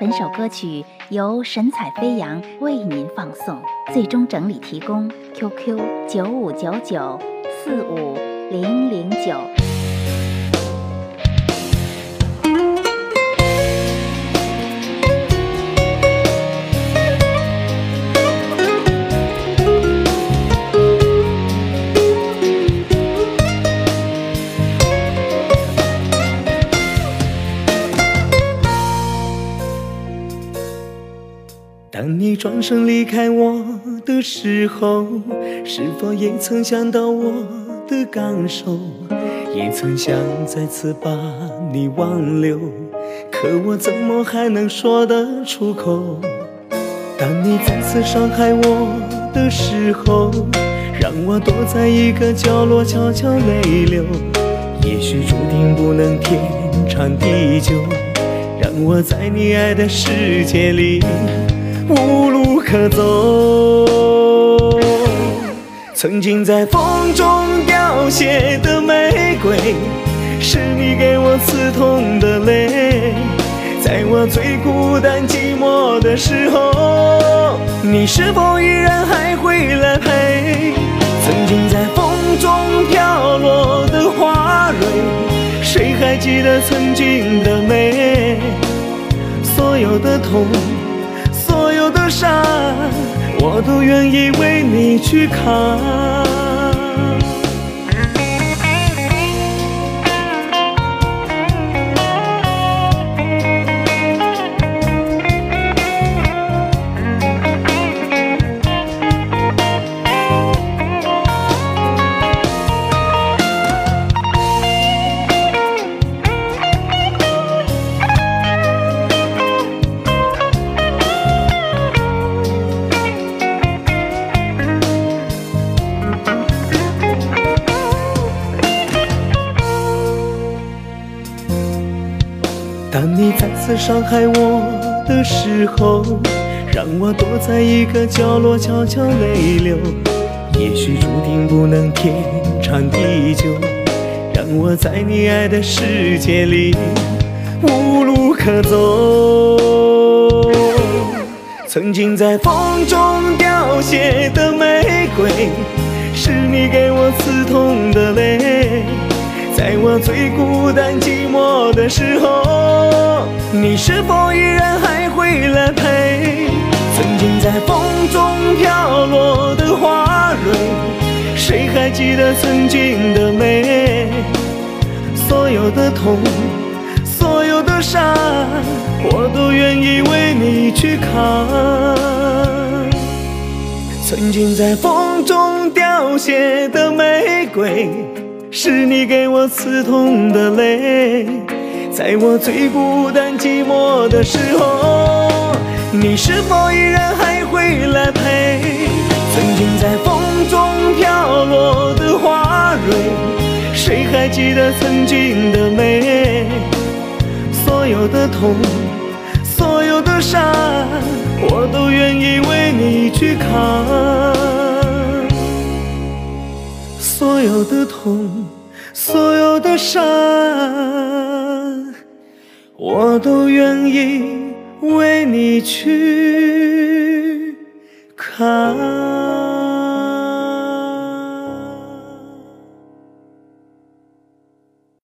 本首歌曲由神采飞扬为您放送，最终整理提供 QQ 九五九九四五零零九。当你转身离开我的时候，是否也曾想到我的感受？也曾想再次把你挽留，可我怎么还能说得出口？当你再次伤害我的时候，让我躲在一个角落悄悄泪流。也许注定不能天长地久，让我在你爱的世界里。无路可走，曾经在风中凋谢的玫瑰，是你给我刺痛的泪。在我最孤单寂寞的时候，你是否依然还会来陪？曾经在风中飘落的花蕊，谁还记得曾经的美？所有的痛。山，我都愿意为你去扛。当你再次伤害我的时候，让我躲在一个角落悄悄泪流。也许注定不能天长地久，让我在你爱的世界里无路可走。曾经在风中凋谢的玫瑰，是你给我刺痛的泪。在我最孤单寂寞的时候，你是否依然还会来陪？曾经在风中飘落的花蕊，谁还记得曾经的美？所有的痛，所有的伤，我都愿意为你去扛。曾经在风中凋谢的玫瑰。是你给我刺痛的泪，在我最孤单寂寞的时候，你是否依然还会来陪？曾经在风中飘落的花蕊，谁还记得曾经的美？所有的痛，所有的伤，我都愿意为你去扛。所有的痛，所有的伤，我都愿意为你去扛。